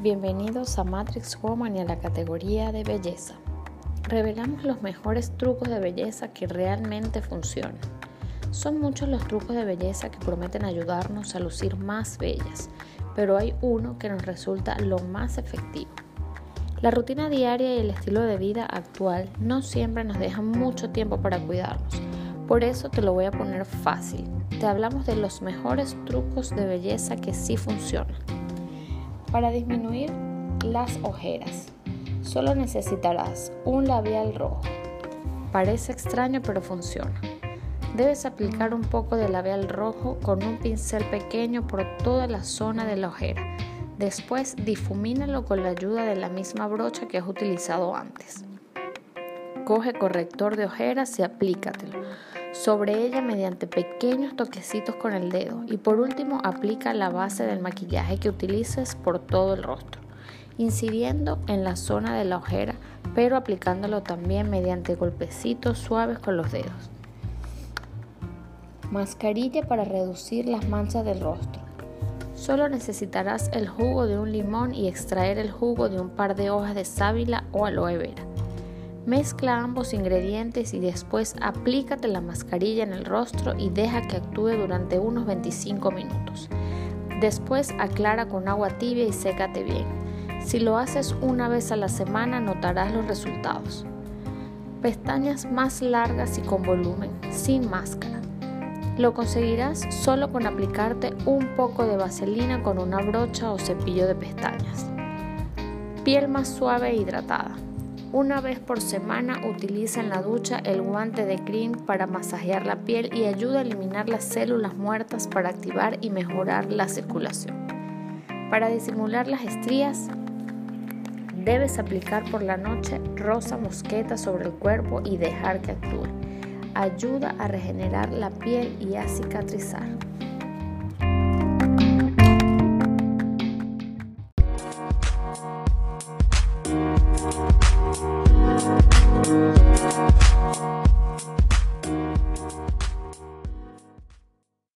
Bienvenidos a Matrix Woman y a la categoría de belleza. Revelamos los mejores trucos de belleza que realmente funcionan. Son muchos los trucos de belleza que prometen ayudarnos a lucir más bellas, pero hay uno que nos resulta lo más efectivo. La rutina diaria y el estilo de vida actual no siempre nos dejan mucho tiempo para cuidarnos. Por eso te lo voy a poner fácil. Te hablamos de los mejores trucos de belleza que sí funcionan. Para disminuir las ojeras, solo necesitarás un labial rojo. Parece extraño pero funciona. Debes aplicar un poco de labial rojo con un pincel pequeño por toda la zona de la ojera. Después difumínalo con la ayuda de la misma brocha que has utilizado antes. Coge corrector de ojeras y aplícatelo sobre ella mediante pequeños toquecitos con el dedo y por último aplica la base del maquillaje que utilices por todo el rostro, incidiendo en la zona de la ojera pero aplicándolo también mediante golpecitos suaves con los dedos. Mascarilla para reducir las manchas del rostro. Solo necesitarás el jugo de un limón y extraer el jugo de un par de hojas de sábila o aloe vera. Mezcla ambos ingredientes y después aplícate la mascarilla en el rostro y deja que actúe durante unos 25 minutos. Después aclara con agua tibia y sécate bien. Si lo haces una vez a la semana notarás los resultados. Pestañas más largas y con volumen, sin máscara. Lo conseguirás solo con aplicarte un poco de vaselina con una brocha o cepillo de pestañas. Piel más suave e hidratada. Una vez por semana utiliza en la ducha el guante de cream para masajear la piel y ayuda a eliminar las células muertas para activar y mejorar la circulación. Para disimular las estrías, debes aplicar por la noche rosa mosqueta sobre el cuerpo y dejar que actúe. Ayuda a regenerar la piel y a cicatrizar.